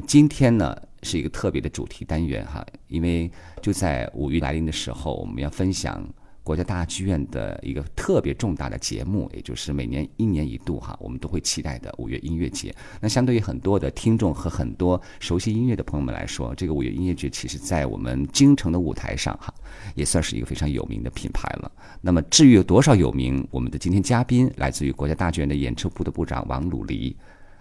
今天呢是一个特别的主题单元哈，因为就在五一来临的时候，我们要分享。国家大剧院的一个特别重大的节目，也就是每年一年一度哈，我们都会期待的五月音乐节。那相对于很多的听众和很多熟悉音乐的朋友们来说，这个五月音乐节其实在我们京城的舞台上哈，也算是一个非常有名的品牌了。那么至于有多少有名，我们的今天嘉宾来自于国家大剧院的演出部的部长王鲁黎，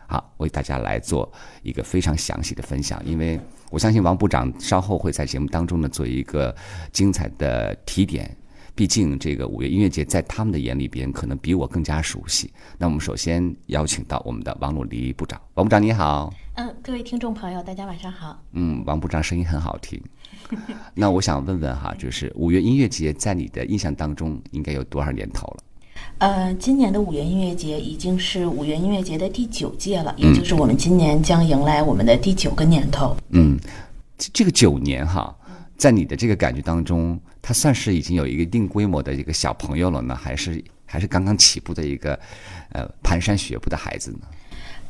好为大家来做一个非常详细的分享。因为我相信王部长稍后会在节目当中呢做一个精彩的提点。毕竟，这个五月音乐节在他们的眼里边，可能比我更加熟悉。那我们首先邀请到我们的王鲁黎部长，王部长你好。嗯，各位听众朋友，大家晚上好。嗯，王部长声音很好听。那我想问问哈，就是五月音乐节在你的印象当中应该有多少年头了？呃，今年的五月音乐节已经是五月音乐节的第九届了，也就是我们今年将迎来我们的第九个年头。嗯，这个九年哈。在你的这个感觉当中，他算是已经有一个一定规模的一个小朋友了呢，还是还是刚刚起步的一个呃蹒跚学步的孩子呢？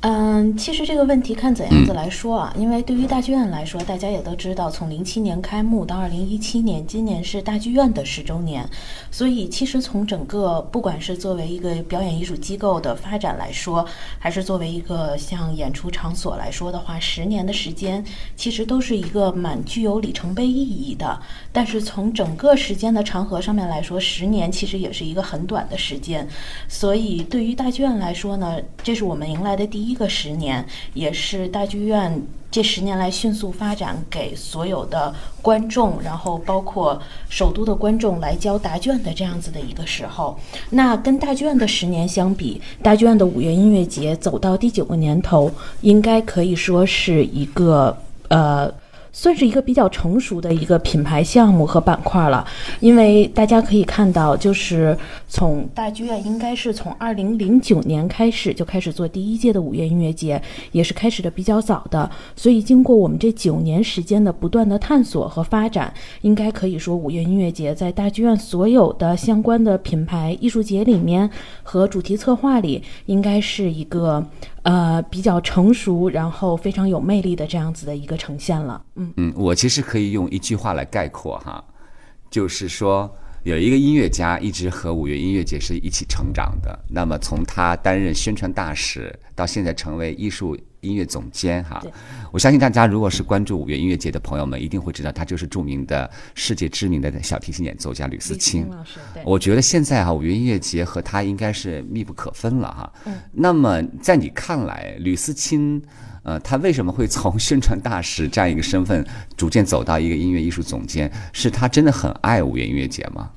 嗯，其实这个问题看怎样子来说啊，因为对于大剧院来说，大家也都知道，从零七年开幕到二零一七年，今年是大剧院的十周年，所以其实从整个不管是作为一个表演艺术机构的发展来说，还是作为一个像演出场所来说的话，十年的时间其实都是一个蛮具有里程碑意义的。但是从整个时间的长河上面来说，十年其实也是一个很短的时间，所以对于大剧院来说呢，这是我们迎来的第一。一个十年，也是大剧院这十年来迅速发展给所有的观众，然后包括首都的观众来交答卷的这样子的一个时候。那跟大剧院的十年相比，大剧院的五月音乐节走到第九个年头，应该可以说是一个呃。算是一个比较成熟的一个品牌项目和板块了，因为大家可以看到，就是从大剧院应该是从二零零九年开始就开始做第一届的五月音乐节，也是开始的比较早的。所以经过我们这九年时间的不断的探索和发展，应该可以说五月音乐节在大剧院所有的相关的品牌艺术节里面和主题策划里，应该是一个。呃，比较成熟，然后非常有魅力的这样子的一个呈现了。嗯嗯，我其实可以用一句话来概括哈，就是说有一个音乐家一直和五月音乐节是一起成长的。那么从他担任宣传大使到现在成为艺术。音乐总监哈，我相信大家如果是关注五月音乐节的朋友们，一定会知道他就是著名的世界知名的小提琴演奏家吕思清老师。我觉得现在哈五月音乐节和他应该是密不可分了哈。嗯。那么在你看来，吕思清呃，他为什么会从宣传大使这样一个身份，逐渐走到一个音乐艺术总监？是他真的很爱五月音乐节吗？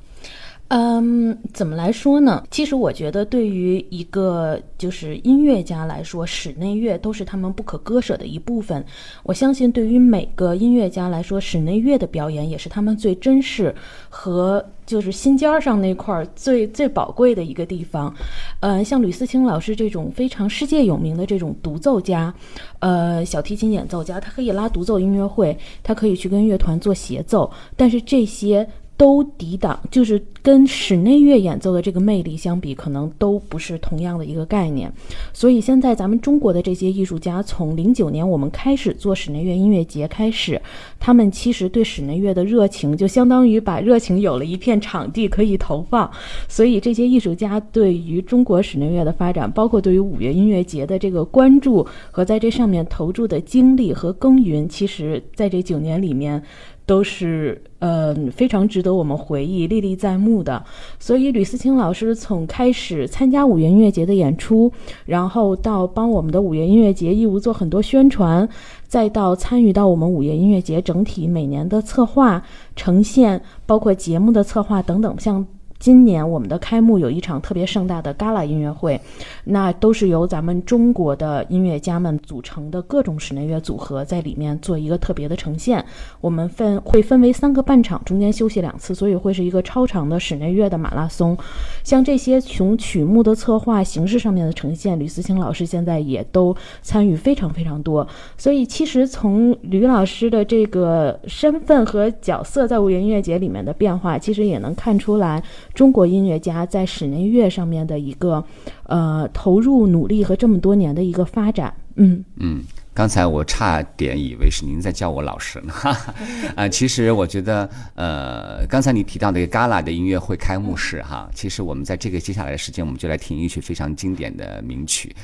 嗯，怎么来说呢？其实我觉得，对于一个就是音乐家来说，室内乐都是他们不可割舍的一部分。我相信，对于每个音乐家来说，室内乐的表演也是他们最珍视和就是心尖儿上那块儿最最宝贵的一个地方。呃，像吕思清老师这种非常世界有名的这种独奏家，呃，小提琴演奏家，他可以拉独奏音乐会，他可以去跟乐团做协奏，但是这些。都抵挡，就是跟室内乐演奏的这个魅力相比，可能都不是同样的一个概念。所以现在咱们中国的这些艺术家，从零九年我们开始做室内乐音乐节开始，他们其实对室内乐的热情，就相当于把热情有了一片场地可以投放。所以这些艺术家对于中国室内乐的发展，包括对于五月音乐节的这个关注和在这上面投注的精力和耕耘，其实在这九年里面。都是呃非常值得我们回忆、历历在目的。所以吕思清老师从开始参加五月音乐节的演出，然后到帮我们的五月音乐节义务做很多宣传，再到参与到我们五月音乐节整体每年的策划、呈现，包括节目的策划等等，像。今年我们的开幕有一场特别盛大的 Gala 音乐会，那都是由咱们中国的音乐家们组成的各种室内乐组合在里面做一个特别的呈现。我们分会分为三个半场，中间休息两次，所以会是一个超长的室内乐的马拉松。像这些从曲目的策划、形式上面的呈现，吕思清老师现在也都参与非常非常多。所以其实从吕老师的这个身份和角色在五月音乐节里面的变化，其实也能看出来。中国音乐家在室内乐上面的一个，呃，投入努力和这么多年的一个发展，嗯嗯，刚才我差点以为是您在叫我老师呢，啊，其实我觉得，呃，刚才你提到的一个 Gala 的音乐会开幕式哈，其实我们在这个接下来的时间，我们就来听一曲非常经典的名曲，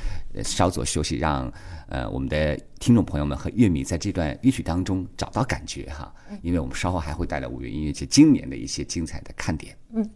稍作休息，让呃我们的听众朋友们和乐迷在这段乐曲当中找到感觉哈，因为我们稍后还会带来五月音乐节今年的一些精彩的看点。嗯。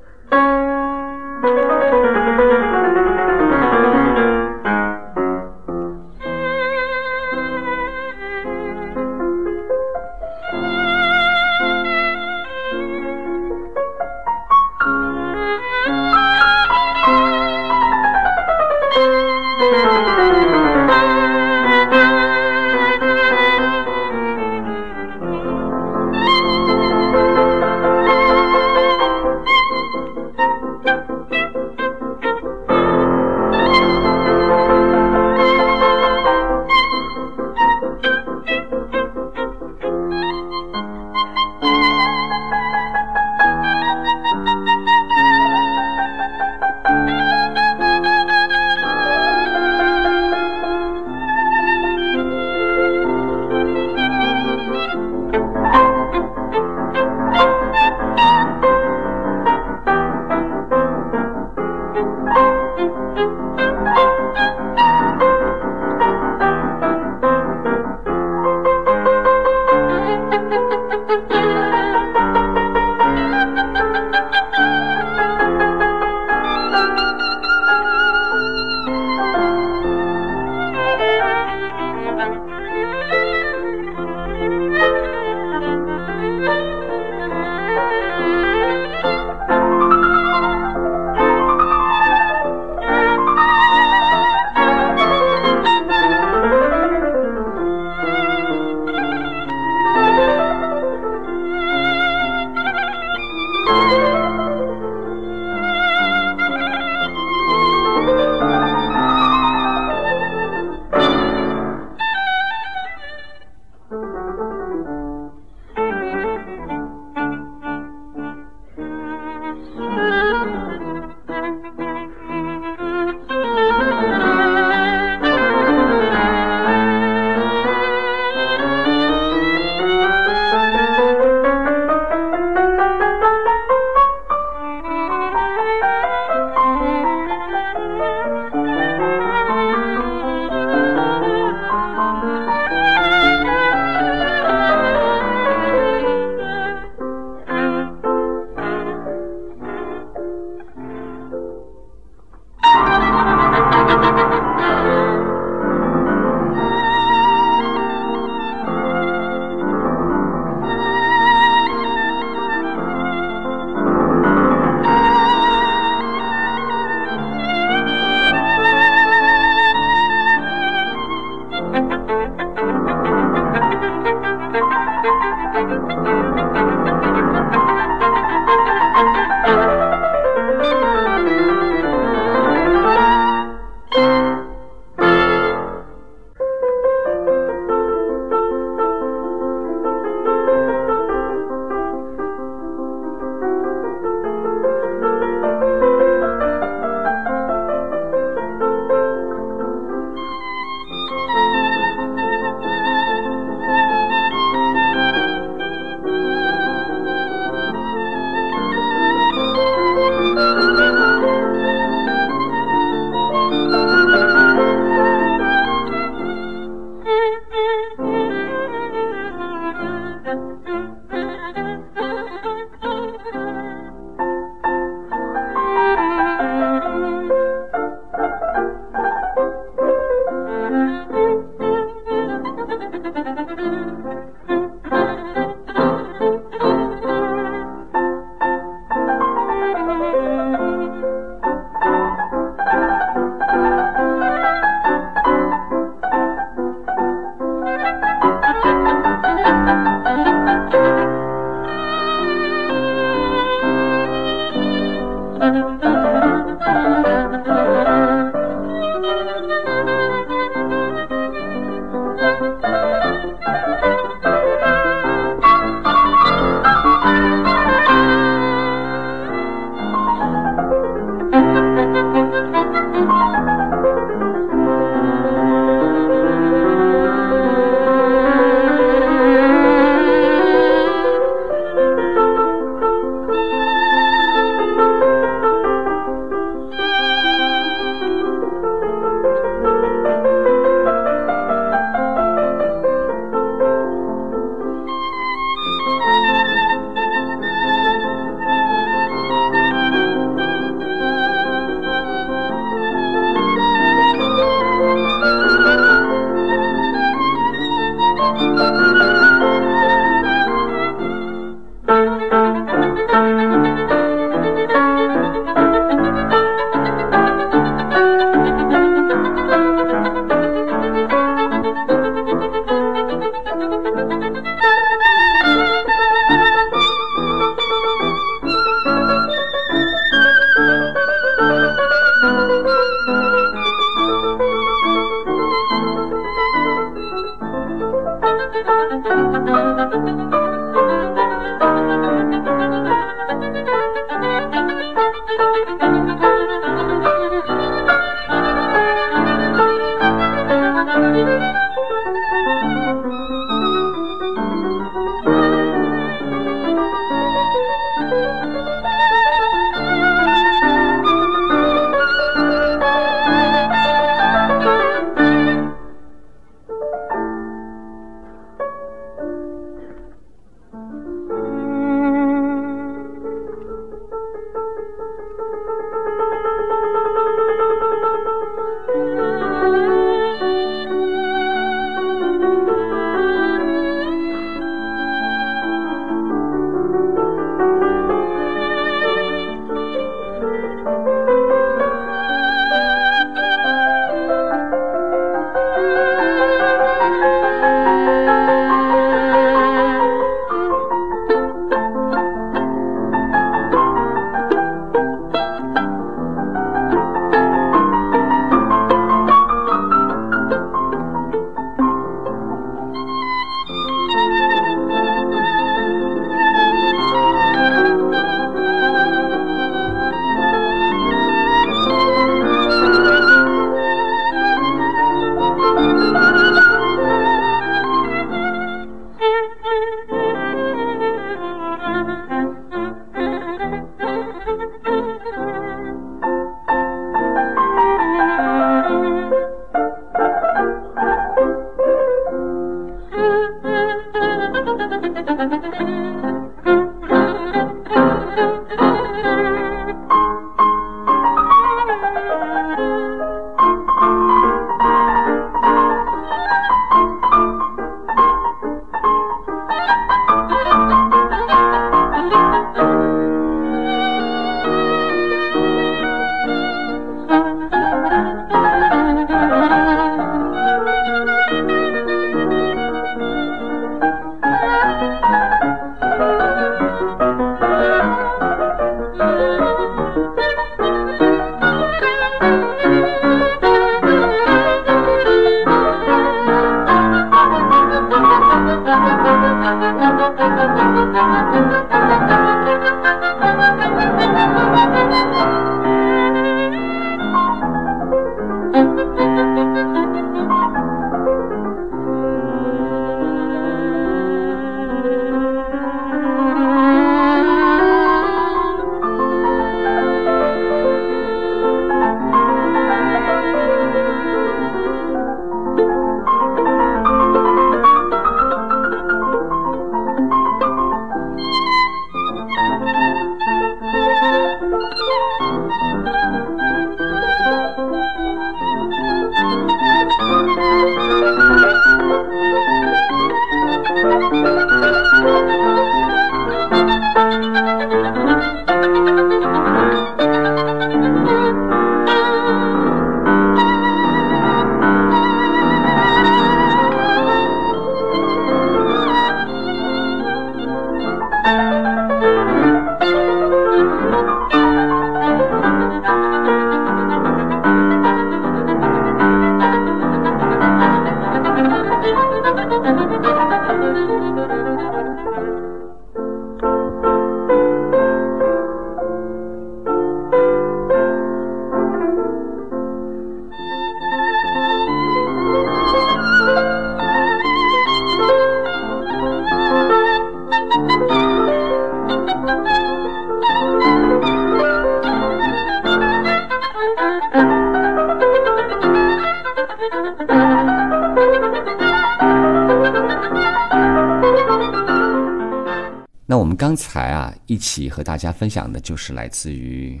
一起和大家分享的就是来自于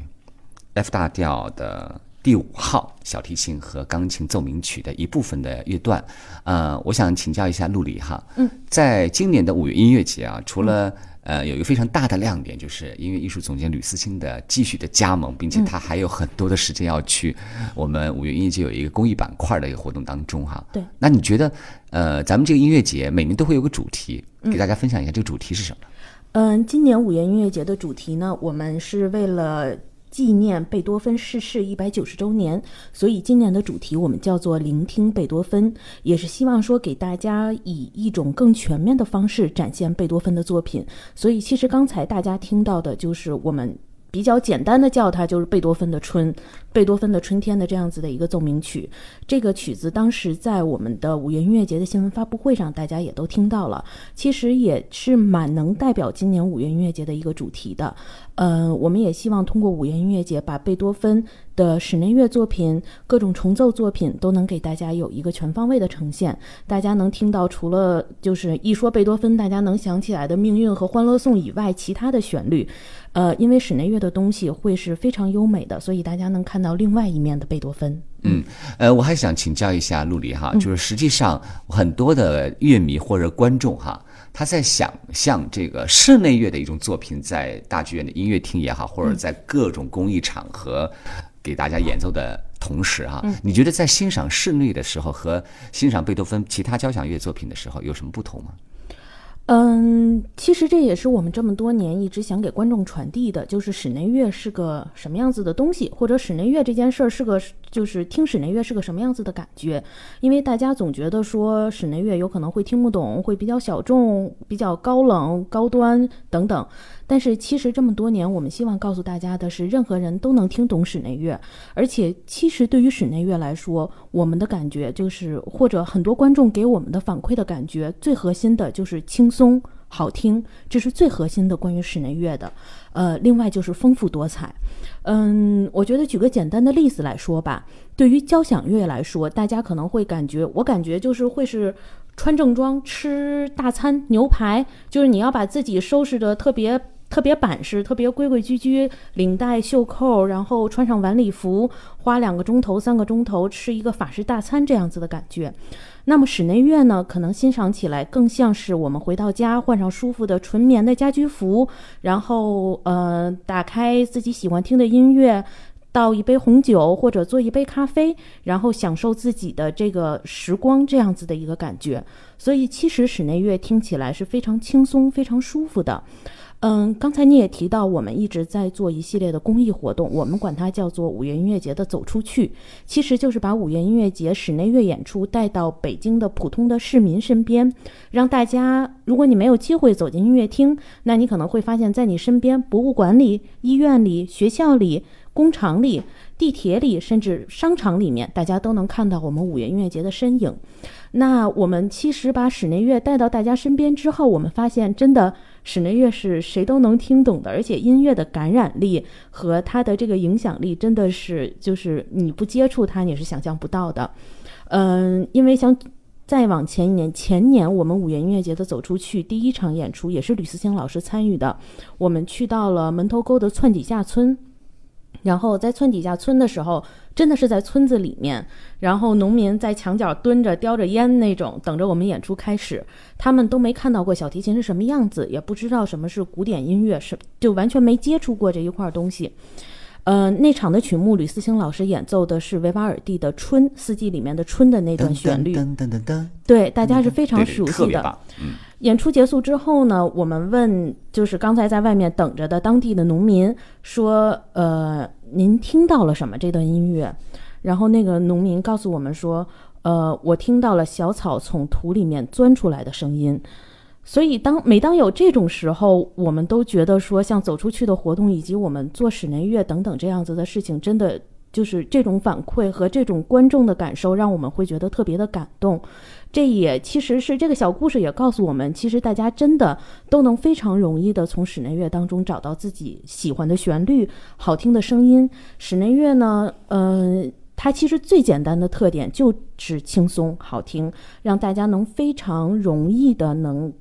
F 大调的第五号小提琴和钢琴奏鸣曲的一部分的乐段。呃，我想请教一下陆里哈，嗯，在今年的五月音乐节啊，除了呃有一个非常大的亮点，就是音乐艺术总监吕思清的继续的加盟，并且他还有很多的时间要去我们五月音乐节有一个公益板块的一个活动当中哈。对，那你觉得呃咱们这个音乐节每年都会有个主题，给大家分享一下这个主题是什么？嗯，嗯今年五月音乐节的主题呢，我们是为了纪念贝多芬逝世一百九十周年，所以今年的主题我们叫做“聆听贝多芬”，也是希望说给大家以一种更全面的方式展现贝多芬的作品。所以，其实刚才大家听到的就是我们比较简单的叫它就是贝多芬的春，贝多芬的春天的这样子的一个奏鸣曲。这个曲子当时在我们的五月音乐节的新闻发布会上，大家也都听到了，其实也是蛮能代表今年五月音乐节的一个主题的。呃，我们也希望通过五月音乐节，把贝多芬的室内乐作品、各种重奏作品都能给大家有一个全方位的呈现。大家能听到，除了就是一说贝多芬，大家能想起来的《命运》和《欢乐颂》以外，其他的旋律，呃，因为室内乐的东西会是非常优美的，所以大家能看到另外一面的贝多芬。嗯，呃，我还想请教一下陆离哈，就是实际上很多的乐迷或者观众哈，他在想象这个室内乐的一种作品，在大剧院的音乐厅也好，或者在各种公益场合给大家演奏的同时哈，你觉得在欣赏室内的时候和欣赏贝多芬其他交响乐作品的时候有什么不同吗？嗯，其实这也是我们这么多年一直想给观众传递的，就是室内乐是个什么样子的东西，或者室内乐这件事儿是个，就是听室内乐是个什么样子的感觉。因为大家总觉得说室内乐有可能会听不懂，会比较小众、比较高冷、高端等等。但是其实这么多年，我们希望告诉大家的是，任何人都能听懂室内乐。而且，其实对于室内乐来说，我们的感觉就是，或者很多观众给我们的反馈的感觉，最核心的就是轻松好听，这是最核心的关于室内乐的。呃，另外就是丰富多彩。嗯，我觉得举个简单的例子来说吧，对于交响乐来说，大家可能会感觉，我感觉就是会是。穿正装吃大餐牛排，就是你要把自己收拾的特别特别板式，特别规规矩矩，领带袖扣，然后穿上晚礼服，花两个钟头、三个钟头吃一个法式大餐这样子的感觉。那么室内乐呢，可能欣赏起来更像是我们回到家，换上舒服的纯棉的家居服，然后呃，打开自己喜欢听的音乐。倒一杯红酒或者做一杯咖啡，然后享受自己的这个时光，这样子的一个感觉。所以其实室内乐听起来是非常轻松、非常舒服的。嗯，刚才你也提到，我们一直在做一系列的公益活动，我们管它叫做五月音乐节的走出去，其实就是把五月音乐节室内乐演出带到北京的普通的市民身边，让大家，如果你没有机会走进音乐厅，那你可能会发现，在你身边，博物馆里、医院里、学校里。工厂里、地铁里，甚至商场里面，大家都能看到我们五月音乐节的身影。那我们其实把室内乐带到大家身边之后，我们发现，真的室内乐是谁都能听懂的，而且音乐的感染力和它的这个影响力，真的是就是你不接触它，你是想象不到的。嗯，因为像再往前一年，前年我们五月音乐节的走出去第一场演出，也是吕思清老师参与的，我们去到了门头沟的窜底下村。然后在村底下村的时候，真的是在村子里面，然后农民在墙角蹲着叼着烟那种，等着我们演出开始。他们都没看到过小提琴是什么样子，也不知道什么是古典音乐，是就完全没接触过这一块东西。呃，那场的曲目，吕思清老师演奏的是维瓦尔第的《春四季》里面的《春》的那段旋律，对，大家是非常熟悉的。演出结束之后呢，我们问就是刚才在外面等着的当地的农民说：“呃，您听到了什么？这段音乐？”然后那个农民告诉我们说：“呃，我听到了小草从土里面钻出来的声音。”所以当每当有这种时候，我们都觉得说，像走出去的活动以及我们做室内乐等等这样子的事情，真的就是这种反馈和这种观众的感受，让我们会觉得特别的感动。这也其实是这个小故事也告诉我们，其实大家真的都能非常容易的从室内乐当中找到自己喜欢的旋律、好听的声音。室内乐呢，嗯，它其实最简单的特点就是轻松好听，让大家能非常容易的能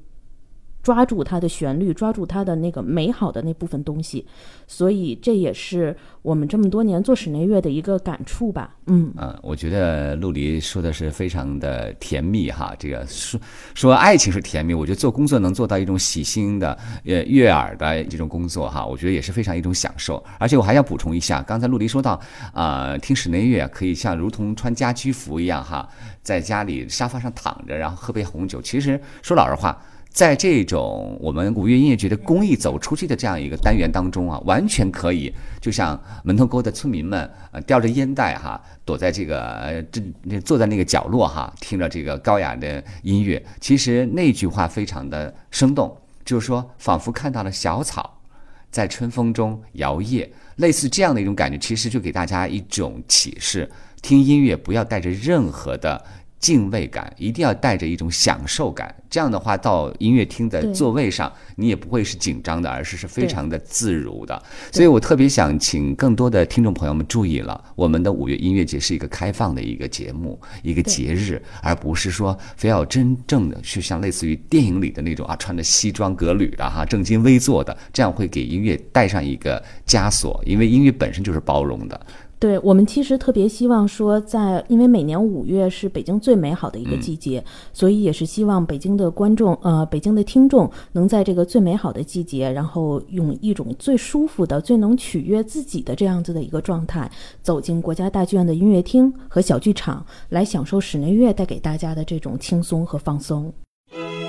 抓住它的旋律，抓住它的那个美好的那部分东西。所以这也是我们这么多年做室内乐的一个感触吧。嗯嗯，我觉得陆离说的是非常的甜蜜哈。这个说说爱情是甜蜜，我觉得做工作能做到一种喜新的呃悦耳的这种工作哈，我觉得也是非常一种享受。而且我还要补充一下，刚才陆离说到啊，听室内乐可以像如同穿家居服一样哈，在家里沙发上躺着，然后喝杯红酒。其实说老实话。在这种我们五月音乐节的公益走出去的这样一个单元当中啊，完全可以，就像门头沟的村民们，呃，叼着烟袋哈，躲在这个这坐在那个角落哈，听着这个高雅的音乐。其实那句话非常的生动，就是说，仿佛看到了小草在春风中摇曳，类似这样的一种感觉，其实就给大家一种启示：听音乐不要带着任何的。敬畏感一定要带着一种享受感，这样的话到音乐厅的座位上，你也不会是紧张的，而是是非常的自如的。所以我特别想请更多的听众朋友们注意了，我们的五月音乐节是一个开放的一个节目，一个节日，而不是说非要真正的去像类似于电影里的那种啊，穿着西装革履的哈，正襟危坐的，这样会给音乐带上一个枷锁，因为音乐本身就是包容的。对我们其实特别希望说，在因为每年五月是北京最美好的一个季节，所以也是希望北京的观众呃，北京的听众能在这个最美好的季节，然后用一种最舒服的、最能取悦自己的这样子的一个状态，走进国家大剧院的音乐厅和小剧场，来享受室内乐带给大家的这种轻松和放松。继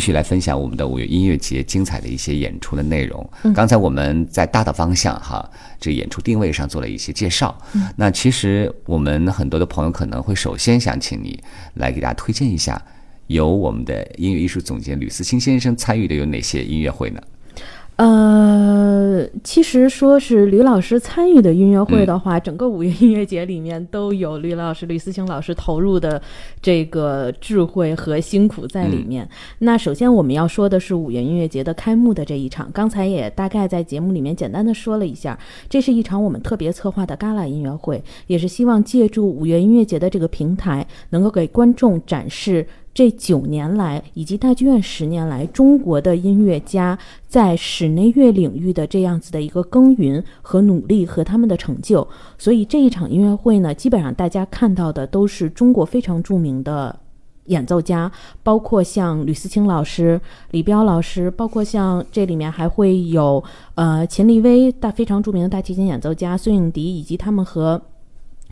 续来分享我们的五月音乐节精彩的一些演出的内容。刚才我们在大的方向哈，这演出定位上做了一些介绍。那其实我们很多的朋友可能会首先想请你来给大家推荐一下，由我们的音乐艺术总监吕思清先生参与的有哪些音乐会呢？呃，其实说是吕老师参与的音乐会的话，整个五月音乐节里面都有吕老师、吕思清老师投入的这个智慧和辛苦在里面。那首先我们要说的是五月音乐节的开幕的这一场，刚才也大概在节目里面简单的说了一下，这是一场我们特别策划的 gala 音乐会，也是希望借助五月音乐节的这个平台，能够给观众展示。这九年来，以及大剧院十年来，中国的音乐家在室内乐领域的这样子的一个耕耘和努力和他们的成就，所以这一场音乐会呢，基本上大家看到的都是中国非常著名的演奏家，包括像吕思清老师、李彪老师，包括像这里面还会有呃秦立威大非常著名的大提琴演奏家孙颖迪，以及他们和。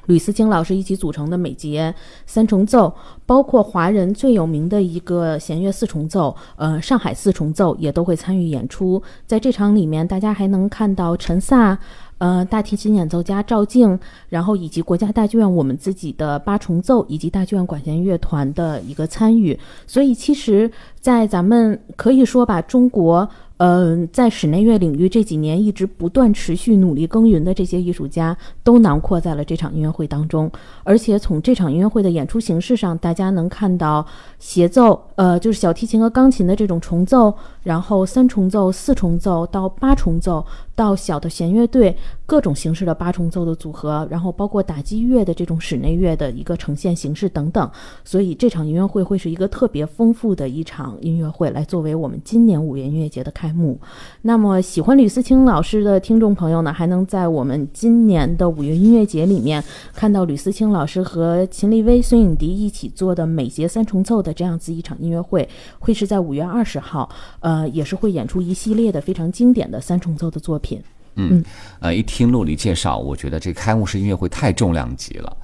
吕思清老师一起组成的美节三重奏，包括华人最有名的一个弦乐四重奏，呃，上海四重奏也都会参与演出。在这场里面，大家还能看到陈萨，呃，大提琴演奏家赵静，然后以及国家大剧院我们自己的八重奏以及大剧院管弦乐团的一个参与。所以，其实，在咱们可以说把中国。嗯，在室内乐领域这几年一直不断持续努力耕耘的这些艺术家，都囊括在了这场音乐会当中。而且从这场音乐会的演出形式上，大家能看到协奏，呃，就是小提琴和钢琴的这种重奏，然后三重奏、四重奏到八重奏。到小的弦乐队，各种形式的八重奏的组合，然后包括打击乐的这种室内乐的一个呈现形式等等，所以这场音乐会会是一个特别丰富的一场音乐会，来作为我们今年五月音乐节的开幕。那么喜欢吕思清老师的听众朋友呢，还能在我们今年的五月音乐节里面看到吕思清老师和秦立威、孙颖迪一起做的美节三重奏的这样子一场音乐会，会是在五月二十号，呃，也是会演出一系列的非常经典的三重奏的作品。嗯，呃，一听陆离介绍，我觉得这开幕式音乐会太重量级了。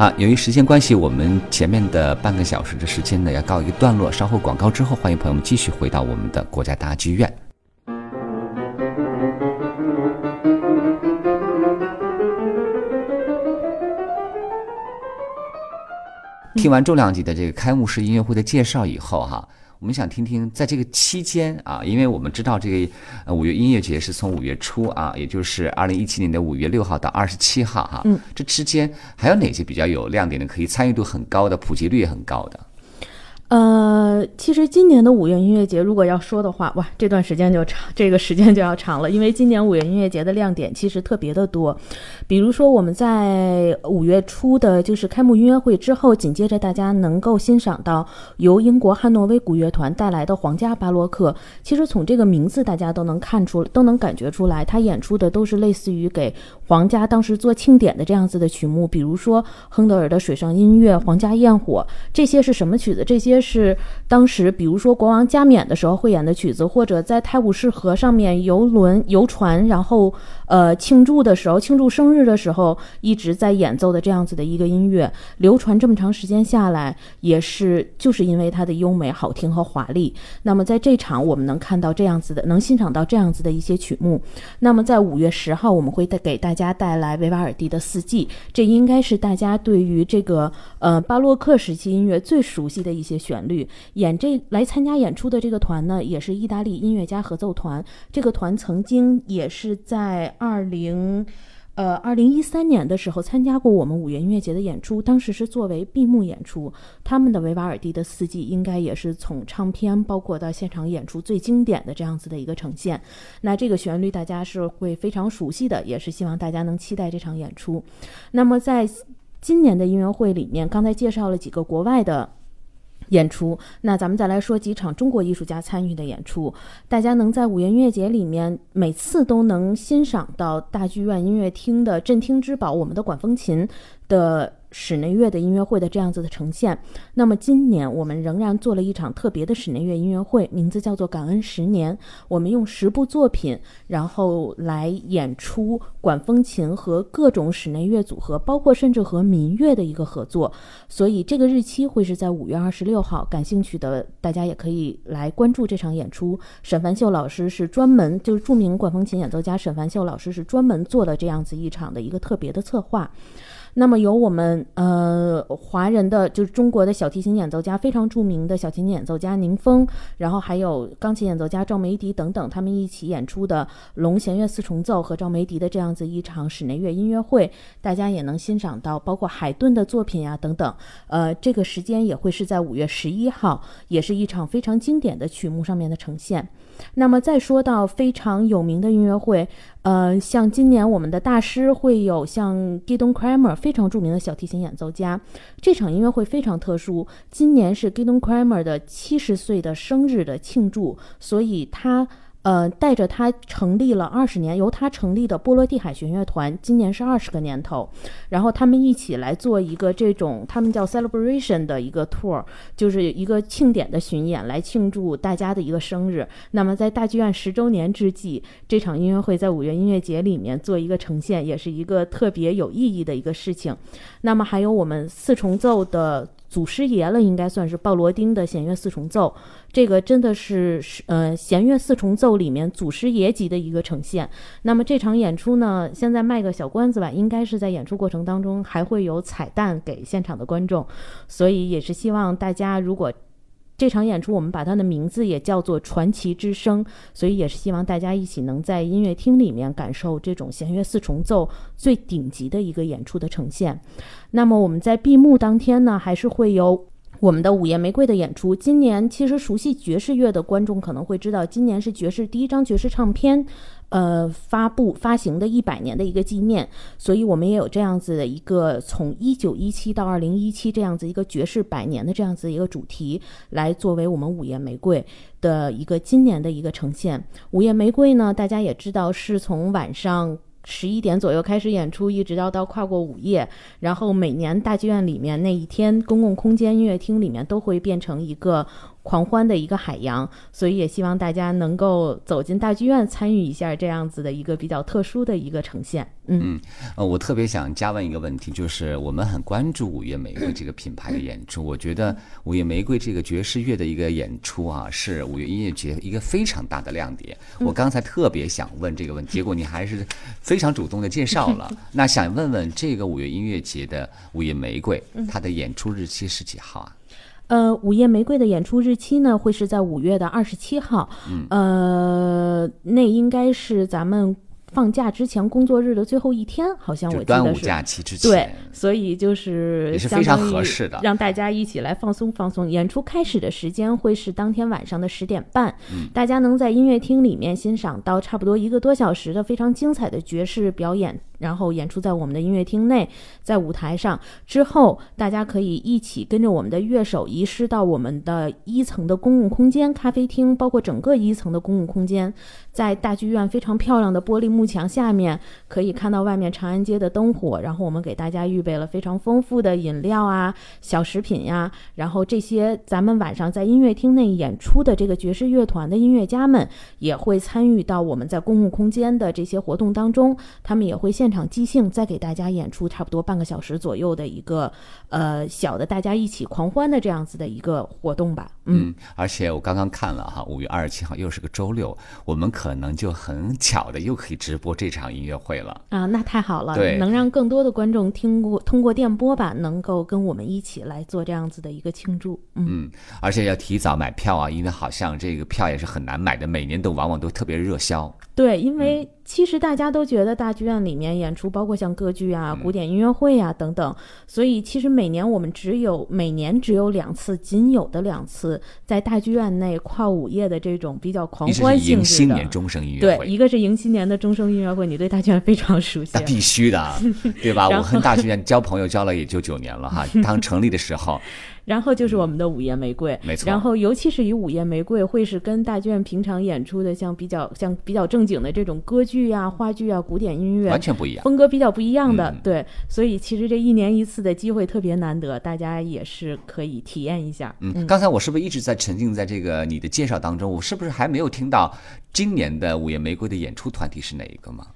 好，由于时间关系，我们前面的半个小时的时间呢要告一个段落。稍后广告之后，欢迎朋友们继续回到我们的国家大剧院。听完重量级的这个开幕式音乐会的介绍以后，哈。我们想听听，在这个期间啊，因为我们知道这个五月音乐节是从五月初啊，也就是二零一七年的五月六号到二十七号哈，这之间还有哪些比较有亮点的，可以参与度很高的、普及率也很高的？呃，其实今年的五月音乐节，如果要说的话，哇，这段时间就长，这个时间就要长了，因为今年五月音乐节的亮点其实特别的多。比如说，我们在五月初的就是开幕音乐会之后，紧接着大家能够欣赏到由英国汉诺威古乐团带来的皇家巴洛克。其实从这个名字，大家都能看出，都能感觉出来，他演出的都是类似于给皇家当时做庆典的这样子的曲目，比如说亨德尔的水上音乐、皇家焰火，这些是什么曲子？这些是当时，比如说国王加冕的时候会演的曲子，或者在泰晤士河上面游轮、游船，然后呃庆祝的时候，庆祝生日的时候一直在演奏的这样子的一个音乐，流传这么长时间下来，也是就是因为它的优美、好听和华丽。那么在这场我们能看到这样子的，能欣赏到这样子的一些曲目。那么在五月十号，我们会带给大家带来维瓦尔第的《四季》，这应该是大家对于这个呃巴洛克时期音乐最熟悉的一些旋律。演这来参加演出的这个团呢，也是意大利音乐家合奏团。这个团曾经也是在二零。呃，二零一三年的时候参加过我们五月音乐节的演出，当时是作为闭幕演出。他们的维瓦尔第的四季应该也是从唱片包括到现场演出最经典的这样子的一个呈现。那这个旋律大家是会非常熟悉的，也是希望大家能期待这场演出。那么在今年的音乐会里面，刚才介绍了几个国外的。演出，那咱们再来说几场中国艺术家参与的演出。大家能在五月音乐节里面每次都能欣赏到大剧院音乐厅的镇厅之宝——我们的管风琴的。室内乐的音乐会的这样子的呈现，那么今年我们仍然做了一场特别的室内乐音乐会，名字叫做“感恩十年”。我们用十部作品，然后来演出管风琴和各种室内乐组合，包括甚至和民乐的一个合作。所以这个日期会是在五月二十六号，感兴趣的大家也可以来关注这场演出。沈凡秀老师是专门就是著名管风琴演奏家沈凡秀老师是专门做了这样子一场的一个特别的策划。那么由我们呃华人的就是中国的小提琴演奏家非常著名的小提琴演奏家宁峰，然后还有钢琴演奏家赵梅迪等等，他们一起演出的龙弦乐四重奏和赵梅迪的这样子一场室内乐音乐会，大家也能欣赏到包括海顿的作品呀等等。呃，这个时间也会是在五月十一号，也是一场非常经典的曲目上面的呈现。那么再说到非常有名的音乐会，呃，像今年我们的大师会有像 Gidon Kramer 非常著名的小提琴演奏家，这场音乐会非常特殊，今年是 Gidon Kramer 的七十岁的生日的庆祝，所以他。呃，带着他成立了二十年，由他成立的波罗的海弦乐团，今年是二十个年头。然后他们一起来做一个这种，他们叫 celebration 的一个 tour，就是一个庆典的巡演，来庆祝大家的一个生日。那么在大剧院十周年之际，这场音乐会在五月音乐节里面做一个呈现，也是一个特别有意义的一个事情。那么还有我们四重奏的。祖师爷了，应该算是鲍罗丁的弦乐四重奏。这个真的是是呃弦乐四重奏里面祖师爷级的一个呈现。那么这场演出呢，现在卖个小关子吧，应该是在演出过程当中还会有彩蛋给现场的观众，所以也是希望大家如果。这场演出我们把它的名字也叫做《传奇之声》，所以也是希望大家一起能在音乐厅里面感受这种弦乐四重奏最顶级的一个演出的呈现。那么我们在闭幕当天呢，还是会有我们的午夜玫瑰的演出。今年其实熟悉爵士乐的观众可能会知道，今年是爵士第一张爵士唱片。呃，发布发行的一百年的一个纪念，所以我们也有这样子的一个从一九一七到二零一七这样子一个爵士百年的这样子一个主题，来作为我们午夜玫瑰的一个今年的一个呈现。午夜玫瑰呢，大家也知道是从晚上十一点左右开始演出，一直到到跨过午夜，然后每年大剧院里面那一天公共空间音乐厅里面都会变成一个。狂欢的一个海洋，所以也希望大家能够走进大剧院，参与一下这样子的一个比较特殊的一个呈现。嗯，呃，我特别想加问一个问题，就是我们很关注五月玫瑰这个品牌的演出，我觉得五月玫瑰这个爵士乐的一个演出啊，是五月音乐节一个非常大的亮点。我刚才特别想问这个问题，结果你还是非常主动的介绍了。那想问问这个五月音乐节的五月玫瑰，它的演出日期是几号啊？呃，午夜玫瑰的演出日期呢，会是在五月的二十七号。嗯，呃，那应该是咱们。放假之前工作日的最后一天，好像我记得是端午假期之前，对，所以就是也是非常合适的，让大家一起来放松放松。演出开始的时间会是当天晚上的十点半，大家能在音乐厅里面欣赏到差不多一个多小时的非常精彩的爵士表演，然后演出在我们的音乐厅内，在舞台上之后，大家可以一起跟着我们的乐手移师到我们的一层的公共空间咖啡厅，包括整个一层的公共空间，在大剧院非常漂亮的玻璃幕。墙下面可以看到外面长安街的灯火，然后我们给大家预备了非常丰富的饮料啊、小食品呀，然后这些咱们晚上在音乐厅内演出的这个爵士乐团的音乐家们也会参与到我们在公共空间的这些活动当中，他们也会现场即兴再给大家演出差不多半个小时左右的一个呃小的大家一起狂欢的这样子的一个活动吧。嗯，而且我刚刚看了哈，五月二十七号又是个周六，我们可能就很巧的又可以直播这场音乐会了啊，那太好了，对，能让更多的观众听过通过电波吧，能够跟我们一起来做这样子的一个庆祝。嗯，而且要提早买票啊，因为好像这个票也是很难买的，每年都往往都特别热销。对，因为。其实大家都觉得大剧院里面演出，包括像歌剧啊、古典音乐会啊等等，所以其实每年我们只有每年只有两次，仅有的两次在大剧院内跨午夜的这种比较狂欢性质的。迎新年钟声音乐会，对，一个是迎新年的钟声音乐会，你对大剧院非常熟悉。那必须的，对吧？我和大剧院交朋友交了也就九年了哈，当成立的时候。然后就是我们的午夜玫瑰，没错。然后尤其是以午夜玫瑰，会是跟大剧院平常演出的像比较像比较正经的这种歌剧啊、话剧啊、古典音乐，完全不一样，风格比较不一样的。对，所以其实这一年一次的机会特别难得，大家也是可以体验一下。嗯，刚才我是不是一直在沉浸在这个你的介绍当中？我是不是还没有听到今年的午夜玫瑰的演出团体是哪一个吗？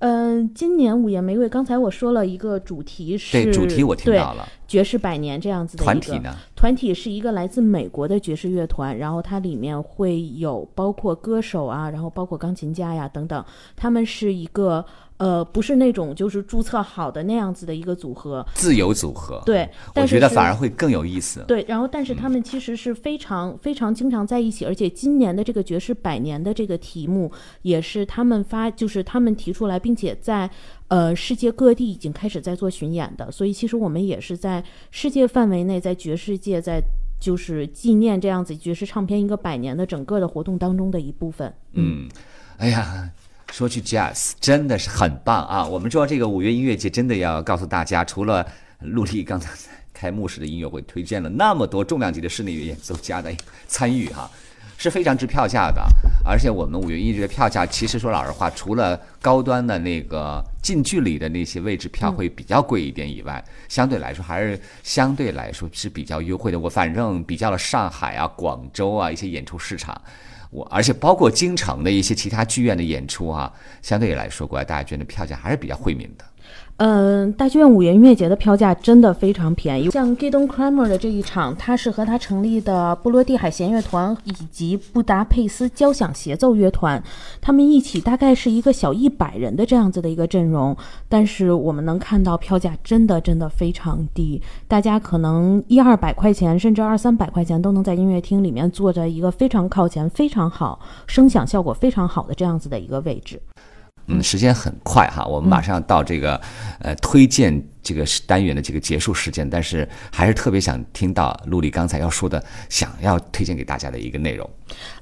嗯，今年午夜玫瑰，刚才我说了一个主题是，对主题我听到了，爵士百年这样子的团体呢？团体是一个来自美国的爵士乐团，然后它里面会有包括歌手啊，然后包括钢琴家呀等等，他们是一个。呃，不是那种就是注册好的那样子的一个组合，自由组合。对，我觉得反而会更有意思。对，然后但是他们其实是非常非常经常在一起，而且今年的这个爵士百年的这个题目也是他们发，就是他们提出来，并且在呃世界各地已经开始在做巡演的。所以其实我们也是在世界范围内，在爵士界，在就是纪念这样子爵士唱片一个百年的整个的活动当中的一部分。嗯，哎呀。说句 jazz 真的是很棒啊！我们知道这个五月音乐节真的要告诉大家，除了陆丽刚才开幕式的音乐会推荐了那么多重量级的室内乐演奏家的参与哈，是非常值票价的。而且我们五月音乐节的票价，其实说老实话，除了高端的那个近距离的那些位置票会比较贵一点以外，相对来说还是相对来说是比较优惠的。我反正比较了上海啊、广州啊一些演出市场。我而且包括京城的一些其他剧院的演出啊、相对来说，国外大剧院的票价还是比较惠民的。嗯，大剧院五元音乐节的票价真的非常便宜。像 Gidon Kramer 的这一场，他是和他成立的波罗的海弦乐团以及布达佩斯交响协奏乐团，他们一起大概是一个小一百人的这样子的一个阵容。但是我们能看到票价真的真的非常低，大家可能一二百块钱，甚至二三百块钱都能在音乐厅里面坐着一个非常靠前、非常好、声响效果非常好的这样子的一个位置。嗯，时间很快哈，我们马上到这个、呃推荐这个单元的这个结束时间，但是还是特别想听到陆离刚才要说的，想要推荐给大家的一个内容。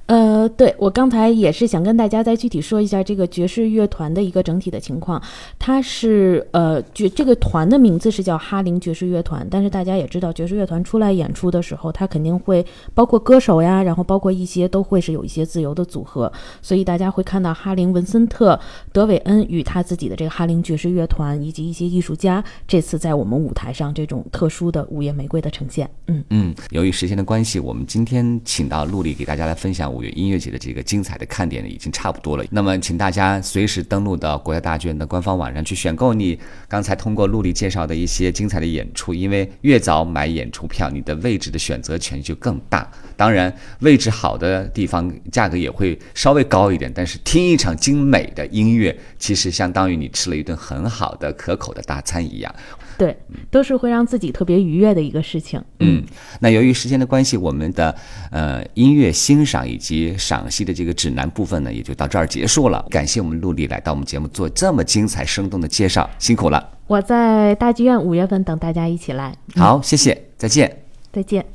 呃，对我刚才也是想跟大家再具体说一下这个爵士乐团的一个整体的情况。它是呃爵这个团的名字是叫哈林爵士乐团，但是大家也知道，爵士乐团出来演出的时候，它肯定会包括歌手呀，然后包括一些都会是有一些自由的组合，所以大家会看到哈林文森特、德韦恩与他自己的这个哈林爵士乐团以及一些艺术家这次在我们舞台上这种特殊的午夜玫瑰的呈现。嗯嗯，由于时间的关系，我们今天请到陆丽给大家来分享五月音乐节的这个精彩的看点呢，已经差不多了。那么，请大家随时登录到国家大剧院的官方网站去选购你刚才通过陆丽介绍的一些精彩的演出，因为越早买演出票，你的位置的选择权就更大。当然，位置好的地方价格也会稍微高一点，但是听一场精美的音乐，其实相当于你吃了一顿很好的可口的大餐一样。对，都是会让自己特别愉悦的一个事情。嗯，那由于时间的关系，我们的呃音乐欣赏以及赏析的这个指南部分呢，也就到这儿结束了。感谢我们陆丽来到我们节目做这么精彩生动的介绍，辛苦了。我在大剧院五月份等大家一起来。好，谢谢，再见。再见。